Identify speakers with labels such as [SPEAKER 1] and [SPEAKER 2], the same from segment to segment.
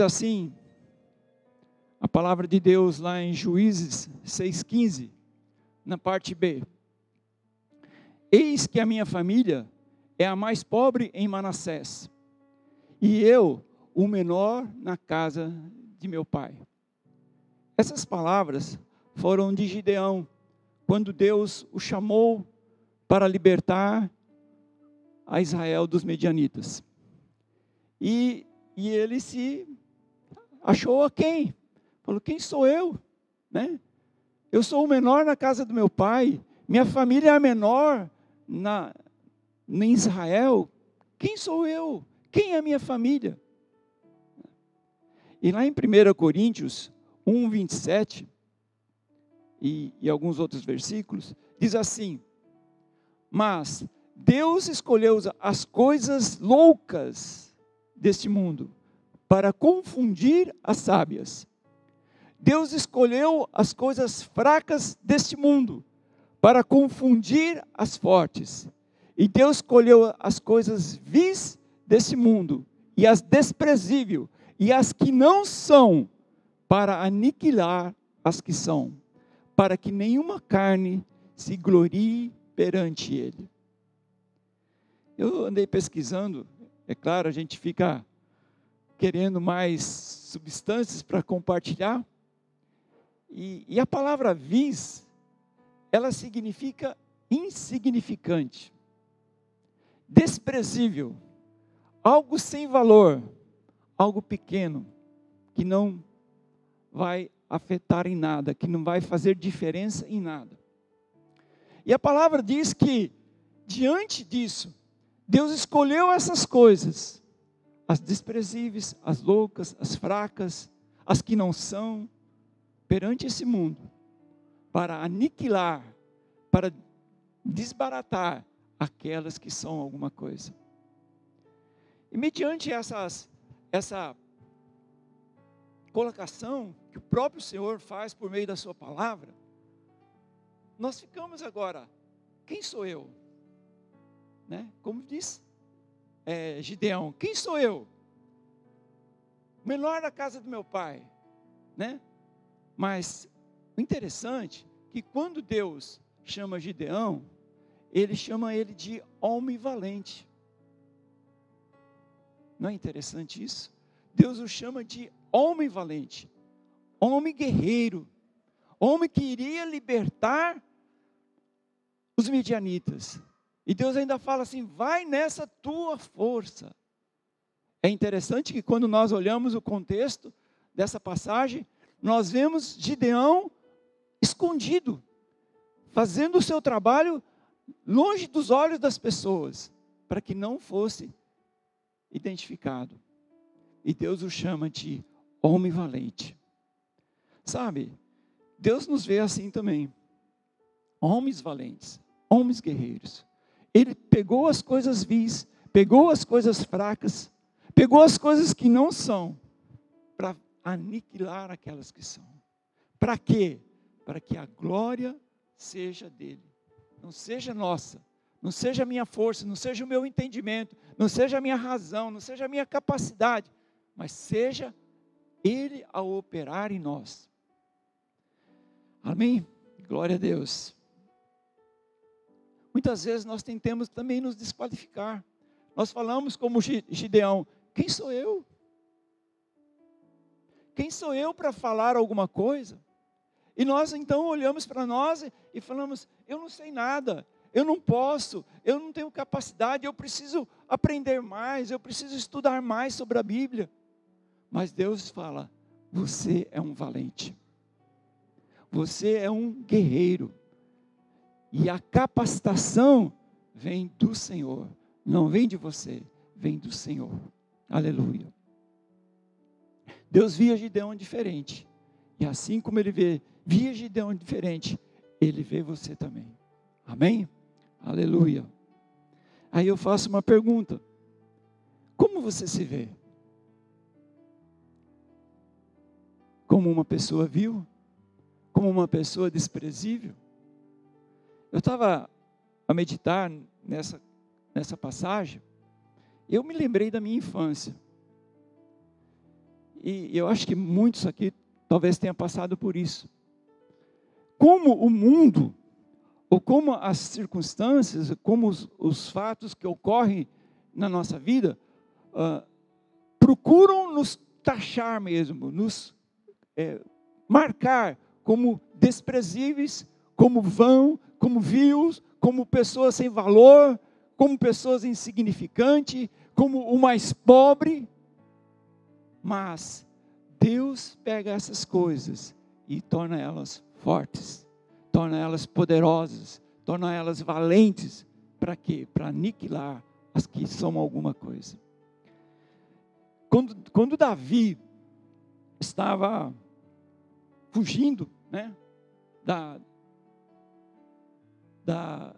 [SPEAKER 1] Assim, a palavra de Deus lá em Juízes 6,15, na parte B. Eis que a minha família é a mais pobre em Manassés, e eu, o menor na casa de meu pai. Essas palavras foram de Gideão, quando Deus o chamou para libertar a Israel dos medianitas. E, e ele se achou a quem? Falou: Quem sou eu? Né? Eu sou o menor na casa do meu pai, minha família é a menor na, em Israel. Quem sou eu? Quem é a minha família? E lá em 1 Coríntios 1, 27, e, e alguns outros versículos, diz assim: Mas Deus escolheu as coisas loucas deste mundo para confundir as sábias. Deus escolheu as coisas fracas deste mundo para confundir as fortes. E Deus escolheu as coisas vis desse mundo e as desprezíveis e as que não são para aniquilar as que são, para que nenhuma carne se glorie perante ele. Eu andei pesquisando, é claro, a gente fica querendo mais substâncias para compartilhar, e, e a palavra vis, ela significa insignificante, desprezível, algo sem valor, algo pequeno, que não vai afetar em nada, que não vai fazer diferença em nada. E a palavra diz que, diante disso, Deus escolheu essas coisas, as desprezíveis, as loucas, as fracas, as que não são, perante esse mundo, para aniquilar, para desbaratar aquelas que são alguma coisa. E mediante essas, essa colocação que o próprio Senhor faz por meio da Sua palavra, nós ficamos agora, quem sou eu? Né? Como diz é, Gideão, quem sou eu? Menor da casa do meu pai, né? Mas o interessante é que quando Deus chama Gideão, ele chama ele de homem valente. Não é interessante isso? Deus o chama de homem valente, homem guerreiro, homem que iria libertar os midianitas. E Deus ainda fala assim: vai nessa tua força. É interessante que quando nós olhamos o contexto dessa passagem, nós vemos Gideão escondido, fazendo o seu trabalho longe dos olhos das pessoas, para que não fosse identificado. E Deus o chama de homem valente. Sabe, Deus nos vê assim também. Homens valentes, homens guerreiros. Ele pegou as coisas vis, pegou as coisas fracas, pegou as coisas que não são, para aniquilar aquelas que são. Para quê? Para que a glória seja dele, não seja nossa, não seja a minha força, não seja o meu entendimento, não seja a minha razão, não seja a minha capacidade, mas seja ele a operar em nós. Amém? Glória a Deus. Muitas vezes nós tentamos também nos desqualificar. Nós falamos como Gideão: quem sou eu? Quem sou eu para falar alguma coisa? E nós então olhamos para nós e falamos: eu não sei nada, eu não posso, eu não tenho capacidade, eu preciso aprender mais, eu preciso estudar mais sobre a Bíblia. Mas Deus fala: você é um valente, você é um guerreiro, e a capacitação vem do Senhor, não vem de você, vem do Senhor. Aleluia. Deus via Gideão diferente. E assim como ele vê, via Gideão diferente, ele vê você também. Amém? Aleluia. Aí eu faço uma pergunta: Como você se vê? Como uma pessoa vil? Como uma pessoa desprezível? Eu estava a meditar nessa, nessa passagem, eu me lembrei da minha infância. e eu acho que muitos aqui talvez tenham passado por isso. Como o mundo, ou como as circunstâncias, como os, os fatos que ocorrem na nossa vida, uh, procuram nos taxar mesmo, nos é, marcar como desprezíveis, como vão, como vios, como pessoas sem valor, como pessoas insignificantes, como o mais pobre. Mas Deus pega essas coisas e torna elas fortes, torna elas poderosas, torna elas valentes. Para quê? Para aniquilar as que são alguma coisa. Quando, quando Davi estava fugindo né, da, da,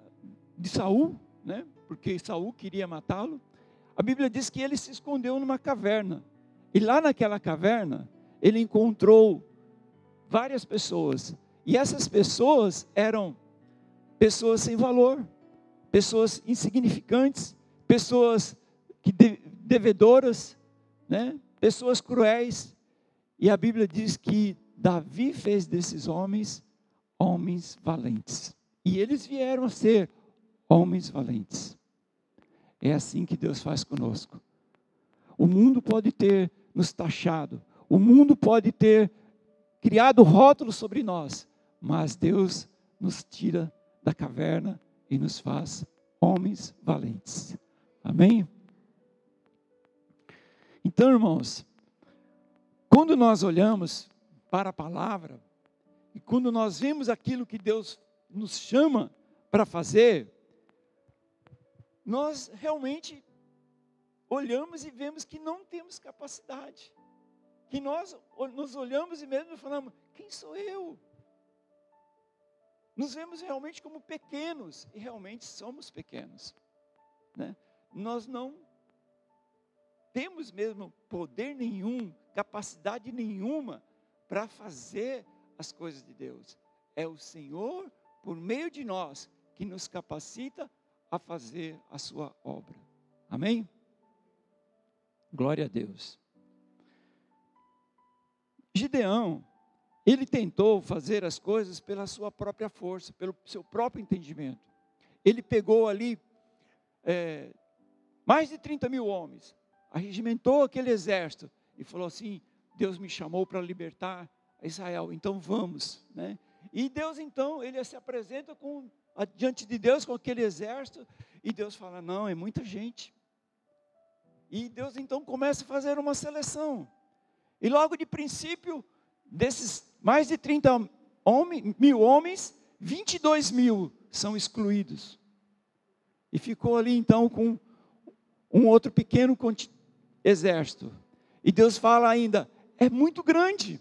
[SPEAKER 1] de Saul, né, porque Saul queria matá-lo, a Bíblia diz que ele se escondeu numa caverna. E lá naquela caverna, ele encontrou várias pessoas. E essas pessoas eram pessoas sem valor, pessoas insignificantes, pessoas que devedoras, né? pessoas cruéis. E a Bíblia diz que Davi fez desses homens homens valentes. E eles vieram a ser homens valentes. É assim que Deus faz conosco. O mundo pode ter nos taxado, o mundo pode ter criado rótulos sobre nós, mas Deus nos tira da caverna e nos faz homens valentes. Amém? Então, irmãos, quando nós olhamos para a palavra, e quando nós vemos aquilo que Deus nos chama para fazer, nós realmente olhamos e vemos que não temos capacidade. Que nós nos olhamos e mesmo falamos: quem sou eu? Nos vemos realmente como pequenos, e realmente somos pequenos. Né? Nós não temos mesmo poder nenhum, capacidade nenhuma para fazer as coisas de Deus. É o Senhor, por meio de nós, que nos capacita a fazer a sua obra. Amém? Glória a Deus. Gideão, ele tentou fazer as coisas pela sua própria força, pelo seu próprio entendimento. Ele pegou ali é, mais de 30 mil homens, arregimentou aquele exército e falou assim: Deus me chamou para libertar Israel, então vamos. Né? E Deus então, ele se apresenta com diante de Deus com aquele exército, e Deus fala: não, é muita gente. E Deus então começa a fazer uma seleção. E logo de princípio, desses mais de 30 homem, mil homens, 22 mil são excluídos. E ficou ali então com um outro pequeno exército. E Deus fala ainda: é muito grande.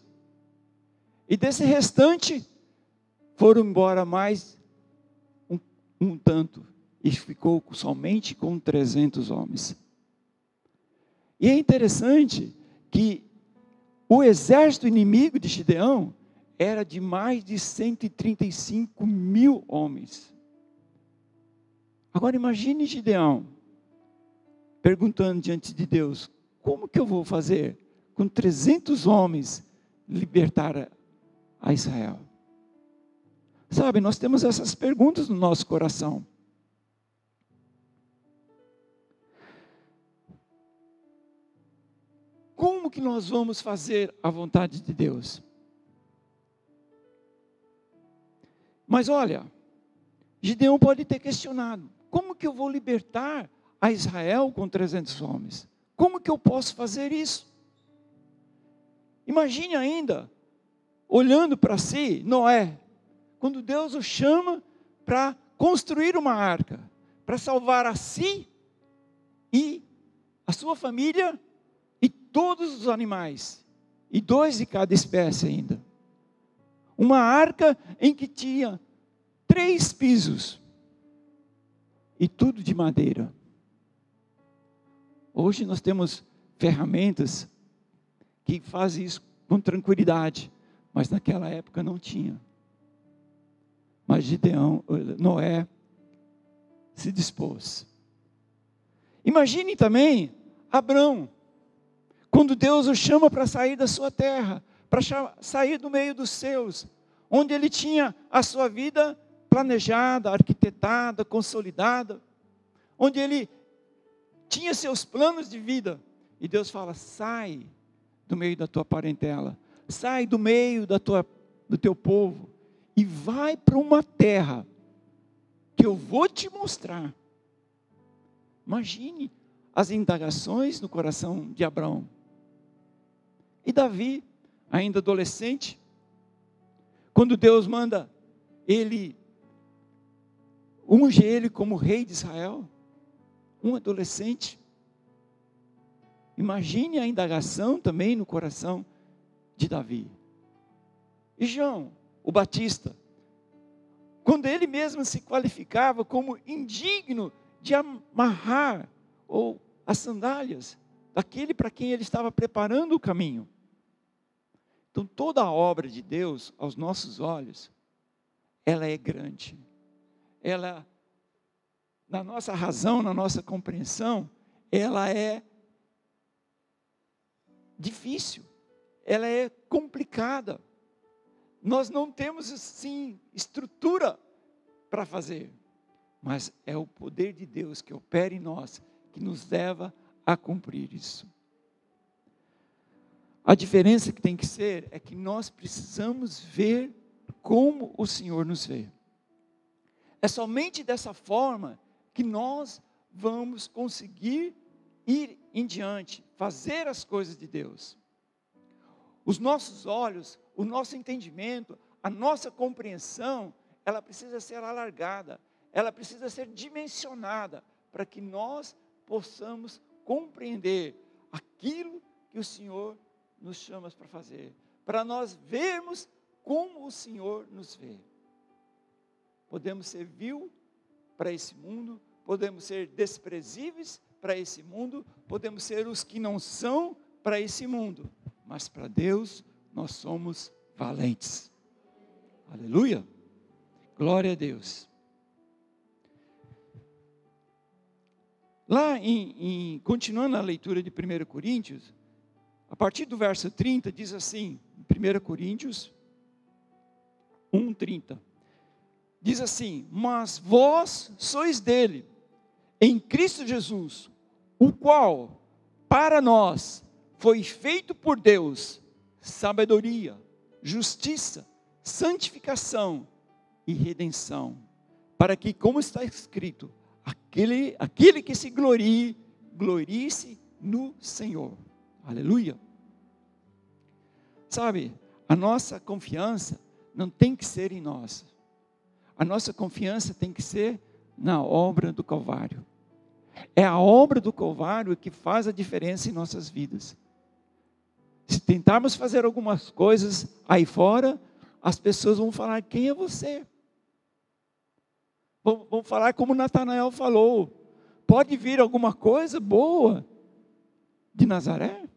[SPEAKER 1] E desse restante, foram embora mais um tanto e ficou somente com 300 homens. E é interessante que o exército inimigo de Gideão era de mais de 135 mil homens. Agora imagine Gideão perguntando diante de Deus: como que eu vou fazer com 300 homens libertar a Israel? Sabe, nós temos essas perguntas no nosso coração. Como que nós vamos fazer a vontade de Deus? Mas olha, Gideão pode ter questionado: como que eu vou libertar a Israel com 300 homens? Como que eu posso fazer isso? Imagine ainda, olhando para si, Noé, quando Deus o chama para construir uma arca, para salvar a si e a sua família e todos os animais, e dois de cada espécie ainda. Uma arca em que tinha três pisos e tudo de madeira. Hoje nós temos ferramentas que fazem isso com tranquilidade, mas naquela época não tinha. Mas Gideão, Noé, se dispôs. Imagine também Abrão. Quando Deus o chama para sair da sua terra, para sair do meio dos seus, onde ele tinha a sua vida planejada, arquitetada, consolidada, onde ele tinha seus planos de vida, e Deus fala: sai do meio da tua parentela, sai do meio da tua, do teu povo, e vai para uma terra que eu vou te mostrar. Imagine as indagações no coração de Abraão. E Davi, ainda adolescente, quando Deus manda ele unge ele como rei de Israel, um adolescente. Imagine a indagação também no coração de Davi. E João, o Batista, quando ele mesmo se qualificava como indigno de amarrar ou as sandálias daquele para quem ele estava preparando o caminho. Então toda a obra de Deus aos nossos olhos, ela é grande. Ela na nossa razão, na nossa compreensão, ela é difícil. Ela é complicada. Nós não temos assim estrutura para fazer, mas é o poder de Deus que opera em nós que nos leva a cumprir isso. A diferença que tem que ser é que nós precisamos ver como o Senhor nos vê. É somente dessa forma que nós vamos conseguir ir em diante, fazer as coisas de Deus. Os nossos olhos, o nosso entendimento, a nossa compreensão, ela precisa ser alargada, ela precisa ser dimensionada para que nós possamos compreender aquilo que o Senhor nos chama para fazer, para nós vermos como o Senhor nos vê. Podemos ser vil para esse mundo, podemos ser desprezíveis para esse mundo, podemos ser os que não são para esse mundo, mas para Deus nós somos valentes. Aleluia! Glória a Deus. Lá em, em, continuando a leitura de 1 Coríntios, a partir do verso 30, diz assim, 1 Coríntios 1, 30. Diz assim: Mas vós sois dele, em Cristo Jesus, o qual, para nós, foi feito por Deus sabedoria, justiça, santificação e redenção, para que, como está escrito, aquele, aquele que se glorie, glorie-se no Senhor. Aleluia. Sabe, a nossa confiança não tem que ser em nós. A nossa confiança tem que ser na obra do Calvário. É a obra do Calvário que faz a diferença em nossas vidas. Se tentarmos fazer algumas coisas aí fora, as pessoas vão falar: quem é você? Vão, falar como Natanael falou: pode vir alguma coisa boa de Nazaré?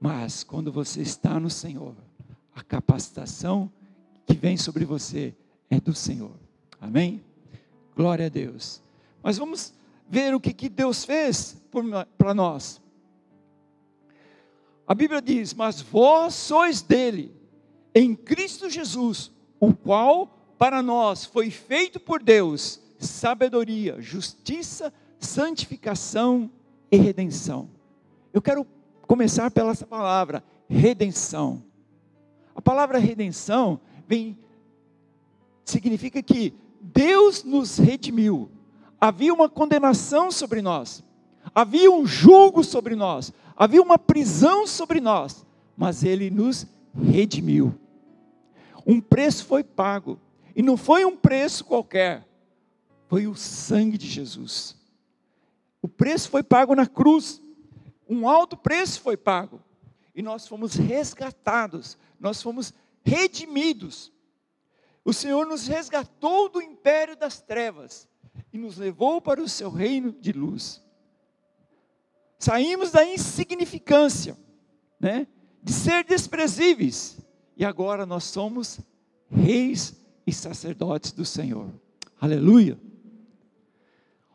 [SPEAKER 1] Mas quando você está no Senhor, a capacitação que vem sobre você é do Senhor. Amém? Glória a Deus. Mas vamos ver o que, que Deus fez para nós. A Bíblia diz: Mas vós sois dele, em Cristo Jesus, o qual para nós foi feito por Deus sabedoria, justiça, santificação e redenção. Eu quero começar pela essa palavra, redenção. A palavra redenção vem significa que Deus nos redimiu. Havia uma condenação sobre nós, havia um julgo sobre nós, havia uma prisão sobre nós, mas Ele nos redimiu. Um preço foi pago, e não foi um preço qualquer, foi o sangue de Jesus. O preço foi pago na cruz, um alto preço foi pago, e nós fomos resgatados, nós fomos redimidos. O Senhor nos resgatou do império das trevas e nos levou para o seu reino de luz. Saímos da insignificância, né, de ser desprezíveis, e agora nós somos reis e sacerdotes do Senhor. Aleluia.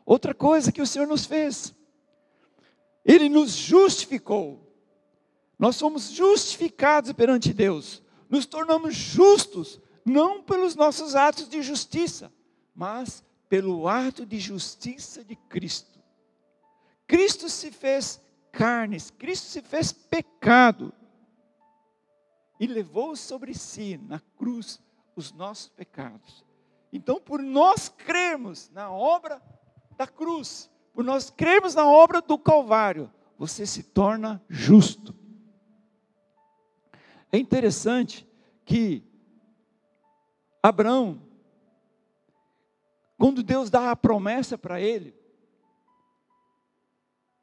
[SPEAKER 1] Outra coisa que o Senhor nos fez, Ele nos justificou. Nós somos justificados perante Deus. Nos tornamos justos, não pelos nossos atos de justiça, mas pelo ato de justiça de Cristo. Cristo se fez carnes, Cristo se fez pecado e levou sobre si na cruz os nossos pecados. Então, por nós crermos na obra da cruz, por nós crermos na obra do Calvário, você se torna justo. É interessante que Abraão, quando Deus dá a promessa para ele,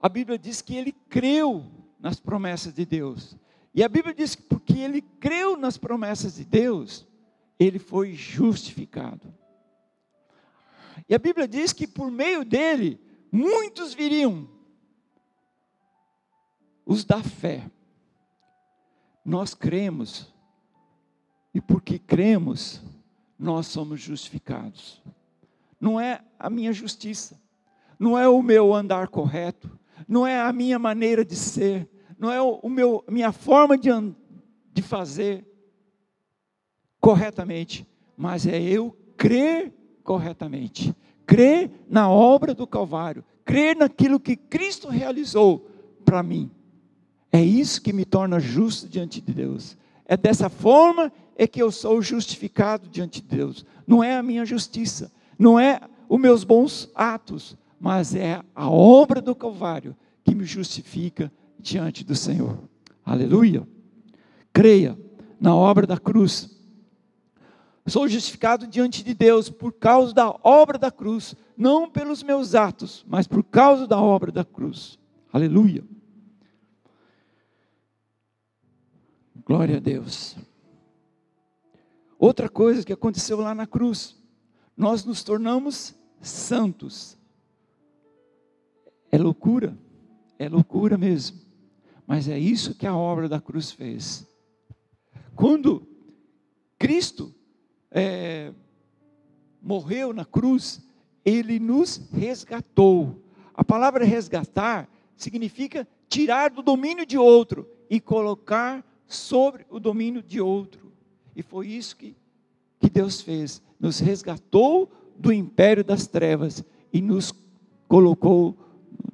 [SPEAKER 1] a Bíblia diz que ele creu nas promessas de Deus. E a Bíblia diz que porque ele creu nas promessas de Deus, ele foi justificado. E a Bíblia diz que por meio dele, muitos viriam, os da fé. Nós cremos, e porque cremos, nós somos justificados. Não é a minha justiça, não é o meu andar correto, não é a minha maneira de ser, não é o meu, minha forma de, de fazer corretamente, mas é eu crer corretamente, crer na obra do Calvário, crer naquilo que Cristo realizou para mim. É isso que me torna justo diante de Deus. É dessa forma é que eu sou justificado diante de Deus. Não é a minha justiça, não é os meus bons atos, mas é a obra do Calvário que me justifica diante do Senhor. Aleluia. Creia na obra da cruz. Sou justificado diante de Deus por causa da obra da cruz, não pelos meus atos, mas por causa da obra da cruz. Aleluia. Glória a Deus. Outra coisa que aconteceu lá na cruz, nós nos tornamos santos. É loucura, é loucura mesmo. Mas é isso que a obra da cruz fez. Quando Cristo é, morreu na cruz, ele nos resgatou. A palavra resgatar significa tirar do domínio de outro e colocar sobre o domínio de outro. E foi isso que, que Deus fez. Nos resgatou do império das trevas e nos colocou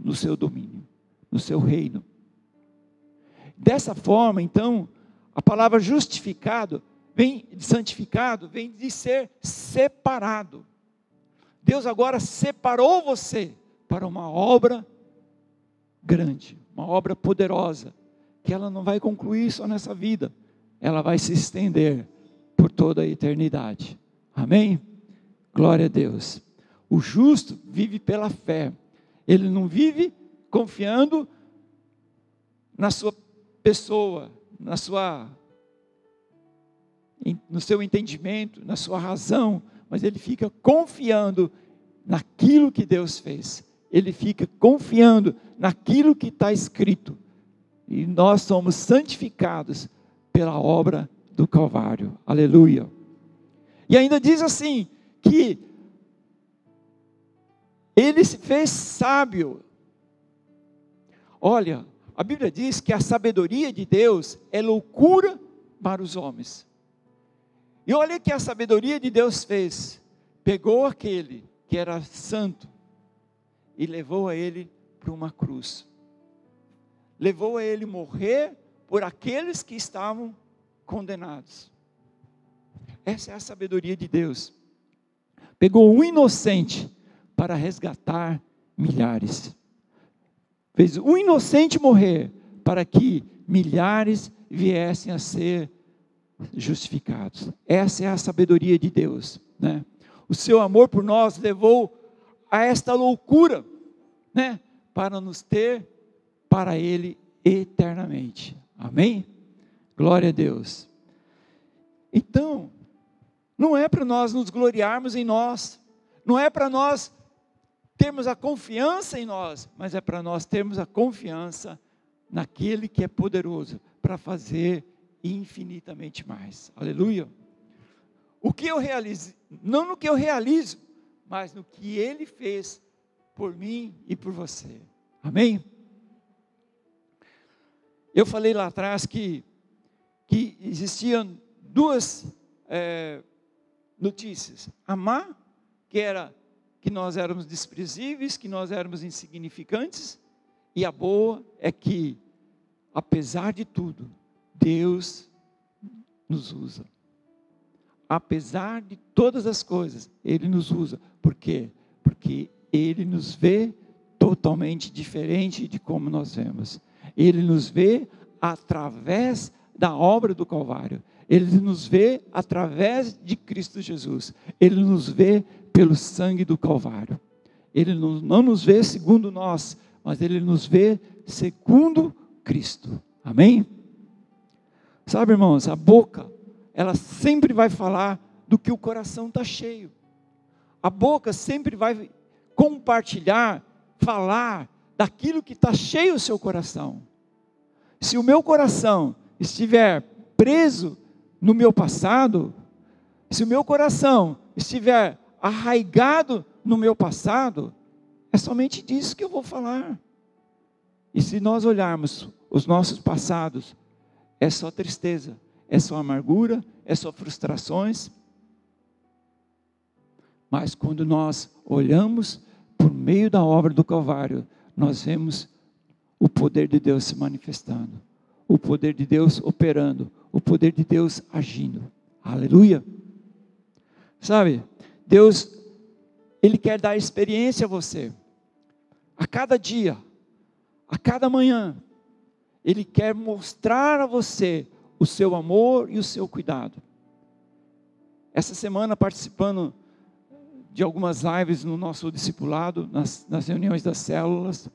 [SPEAKER 1] no seu domínio, no seu reino. Dessa forma, então, a palavra justificado vem santificado, vem de ser separado. Deus agora separou você para uma obra grande, uma obra poderosa, que ela não vai concluir só nessa vida, ela vai se estender por toda a eternidade. Amém? Glória a Deus. O justo vive pela fé. Ele não vive confiando na sua pessoa, na sua no seu entendimento, na sua razão, mas ele fica confiando naquilo que Deus fez. Ele fica confiando naquilo que está escrito. E nós somos santificados pela obra do Calvário. Aleluia. E ainda diz assim: que ele se fez sábio. Olha, a Bíblia diz que a sabedoria de Deus é loucura para os homens. E olha o que a sabedoria de Deus fez: pegou aquele que era santo e levou a ele para uma cruz. Levou a ele morrer por aqueles que estavam condenados. Essa é a sabedoria de Deus. Pegou um inocente para resgatar milhares. Fez um inocente morrer para que milhares viessem a ser justificados. Essa é a sabedoria de Deus, né? O seu amor por nós levou a esta loucura, né? Para nos ter para ele eternamente. Amém? Glória a Deus. Então, não é para nós nos gloriarmos em nós, não é para nós termos a confiança em nós, mas é para nós termos a confiança naquele que é poderoso para fazer infinitamente mais. Aleluia. O que eu realizo, não no que eu realizo, mas no que ele fez por mim e por você. Amém? eu falei lá atrás que, que existiam duas é, notícias. A má, que era que nós éramos desprezíveis, que nós éramos insignificantes, e a boa é que, apesar de tudo, Deus nos usa. Apesar de todas as coisas, Ele nos usa. Por quê? Porque Ele nos vê totalmente diferente de como nós vemos. Ele nos vê através da obra do Calvário. Ele nos vê através de Cristo Jesus. Ele nos vê pelo sangue do Calvário. Ele não nos vê segundo nós, mas ele nos vê segundo Cristo. Amém? Sabe, irmãos, a boca, ela sempre vai falar do que o coração está cheio. A boca sempre vai compartilhar, falar daquilo que está cheio o seu coração. Se o meu coração estiver preso no meu passado, se o meu coração estiver arraigado no meu passado, é somente disso que eu vou falar. E se nós olharmos os nossos passados, é só tristeza, é só amargura, é só frustrações. Mas quando nós olhamos por meio da obra do Calvário, nós vemos o poder de Deus se manifestando, o poder de Deus operando, o poder de Deus agindo. Aleluia. Sabe, Deus, Ele quer dar experiência a você. A cada dia, a cada manhã, Ele quer mostrar a você o seu amor e o seu cuidado. Essa semana, participando de algumas lives no nosso discipulado, nas, nas reuniões das células,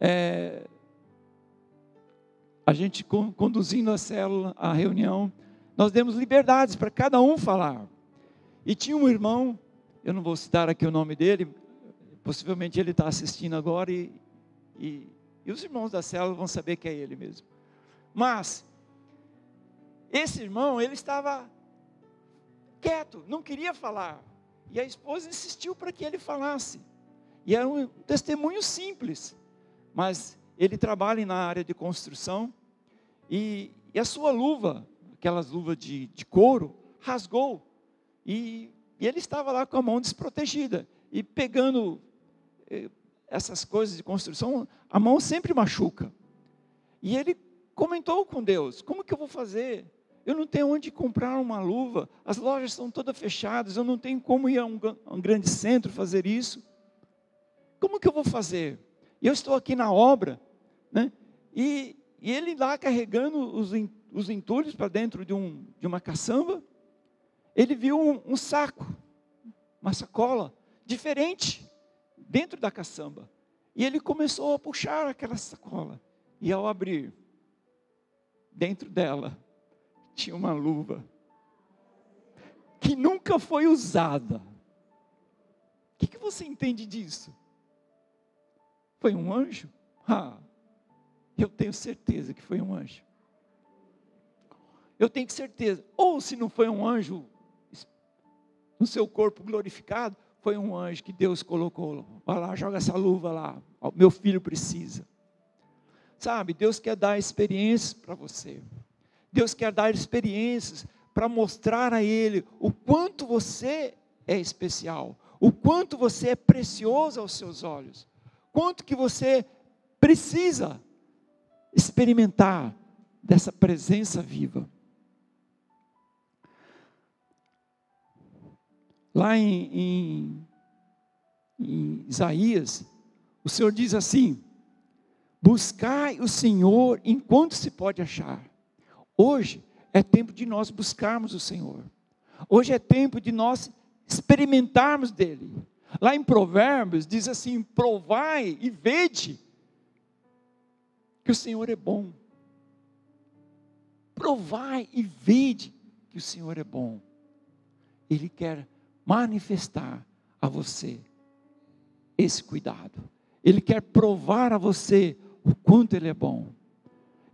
[SPEAKER 1] é, a gente conduzindo a célula, a reunião, nós demos liberdades para cada um falar. E tinha um irmão, eu não vou citar aqui o nome dele, possivelmente ele está assistindo agora e, e, e os irmãos da célula vão saber que é ele mesmo. Mas, esse irmão, ele estava quieto, não queria falar. E a esposa insistiu para que ele falasse. E era um testemunho simples, mas ele trabalha na área de construção e, e a sua luva, aquelas luvas de, de couro, rasgou e, e, ele estava lá com a mão desprotegida e pegando eh, essas coisas de construção, a mão sempre machuca. E ele comentou com Deus: como que eu vou fazer? Eu não tenho onde comprar uma luva, as lojas estão todas fechadas, eu não tenho como ir a um, a um grande centro fazer isso. Como que eu vou fazer? Eu estou aqui na obra, né? E, e ele lá carregando os, os entulhos para dentro de, um, de uma caçamba, ele viu um, um saco, uma sacola diferente dentro da caçamba. E ele começou a puxar aquela sacola. E ao abrir, dentro dela tinha uma luva que nunca foi usada. O que, que você entende disso? Foi um anjo? Ah, eu tenho certeza que foi um anjo. Eu tenho certeza. Ou se não foi um anjo no seu corpo glorificado, foi um anjo que Deus colocou. Vai lá, joga essa luva lá. Meu filho precisa. Sabe, Deus quer dar experiências para você. Deus quer dar experiências para mostrar a Ele o quanto você é especial, o quanto você é precioso aos seus olhos, quanto que você precisa experimentar dessa presença viva. Lá em, em, em Isaías, o Senhor diz assim: Buscai o Senhor enquanto se pode achar. Hoje é tempo de nós buscarmos o Senhor. Hoje é tempo de nós experimentarmos dele. Lá em Provérbios diz assim: provai e vede que o Senhor é bom. Provai e vede que o Senhor é bom. Ele quer manifestar a você esse cuidado. Ele quer provar a você o quanto Ele é bom.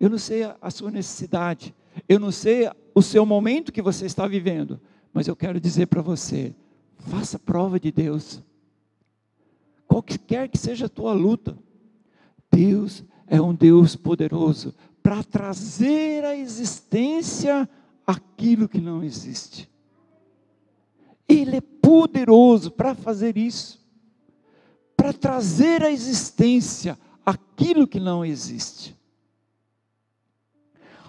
[SPEAKER 1] Eu não sei a sua necessidade, eu não sei o seu momento que você está vivendo, mas eu quero dizer para você: faça prova de Deus. Qualquer que seja a tua luta, Deus é um Deus poderoso para trazer à existência aquilo que não existe. Ele é poderoso para fazer isso, para trazer à existência aquilo que não existe.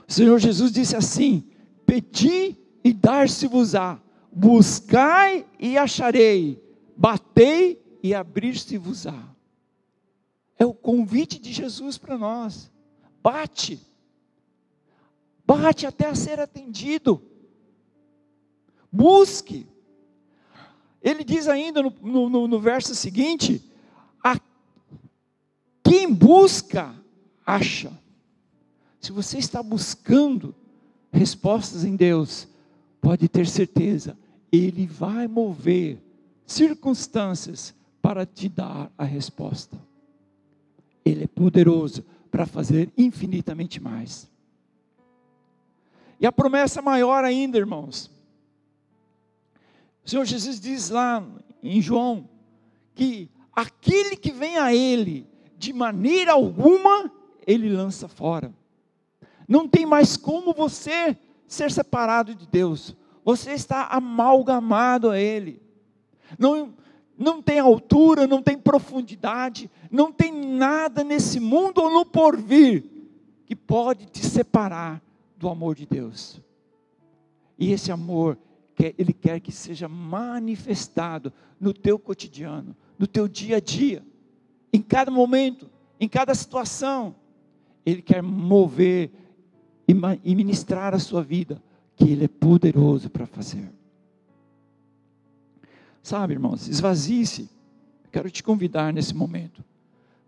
[SPEAKER 1] O Senhor Jesus disse assim: Pedi e dar-se-vos-á, buscai e acharei, batei e abrir-se-vos-á. É o convite de Jesus para nós. Bate, bate até ser atendido. Busque. Ele diz ainda no, no, no verso seguinte: a quem busca, acha. Se você está buscando respostas em Deus, pode ter certeza, Ele vai mover circunstâncias para te dar a resposta. Ele é poderoso para fazer infinitamente mais. E a promessa maior ainda, irmãos. O Senhor Jesus diz lá em João que aquele que vem a Ele, de maneira alguma, Ele lança fora. Não tem mais como você ser separado de Deus. Você está amalgamado a Ele. Não, não tem altura, não tem profundidade, não tem nada nesse mundo ou no porvir que pode te separar do amor de Deus. E esse amor, Ele quer que seja manifestado no teu cotidiano, no teu dia a dia, em cada momento, em cada situação. Ele quer mover e ministrar a sua vida, que Ele é poderoso para fazer. Sabe, irmãos, esvazie-se. Quero te convidar nesse momento,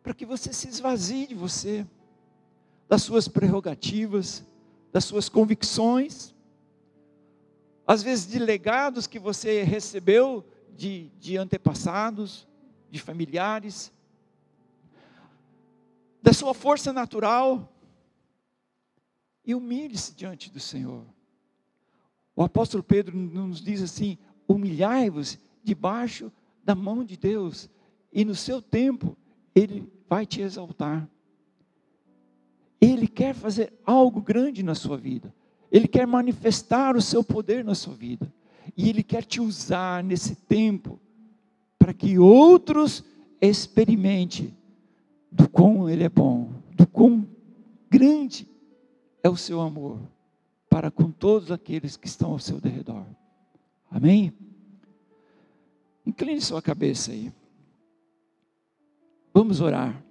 [SPEAKER 1] para que você se esvazie de você, das suas prerrogativas, das suas convicções, às vezes de legados que você recebeu de, de antepassados, de familiares, da sua força natural, e humilhe-se diante do Senhor. O apóstolo Pedro nos diz assim: humilhai-vos debaixo da mão de Deus, e no seu tempo Ele vai te exaltar. Ele quer fazer algo grande na sua vida, Ele quer manifestar o seu poder na sua vida, e Ele quer te usar nesse tempo, para que outros experimentem do quão Ele é bom, do quão grande é o seu amor para com todos aqueles que estão ao seu derredor. Amém? Incline sua cabeça aí. Vamos orar.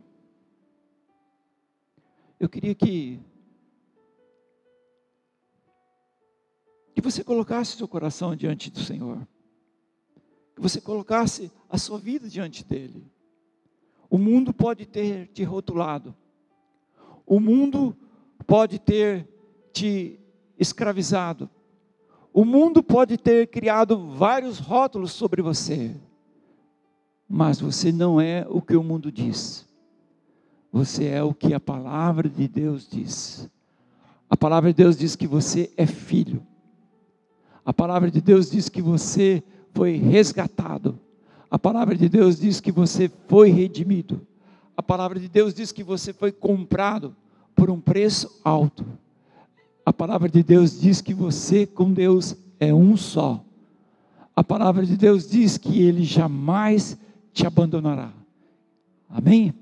[SPEAKER 1] Eu queria que que você colocasse seu coração diante do Senhor. Que você colocasse a sua vida diante dele. O mundo pode ter te rotulado. O mundo pode ter te escravizado. O mundo pode ter criado vários rótulos sobre você, mas você não é o que o mundo diz. Você é o que a palavra de Deus diz. A palavra de Deus diz que você é filho. A palavra de Deus diz que você foi resgatado. A palavra de Deus diz que você foi redimido. A palavra de Deus diz que você foi comprado por um preço alto. A palavra de Deus diz que você com Deus é um só. A palavra de Deus diz que Ele jamais te abandonará. Amém?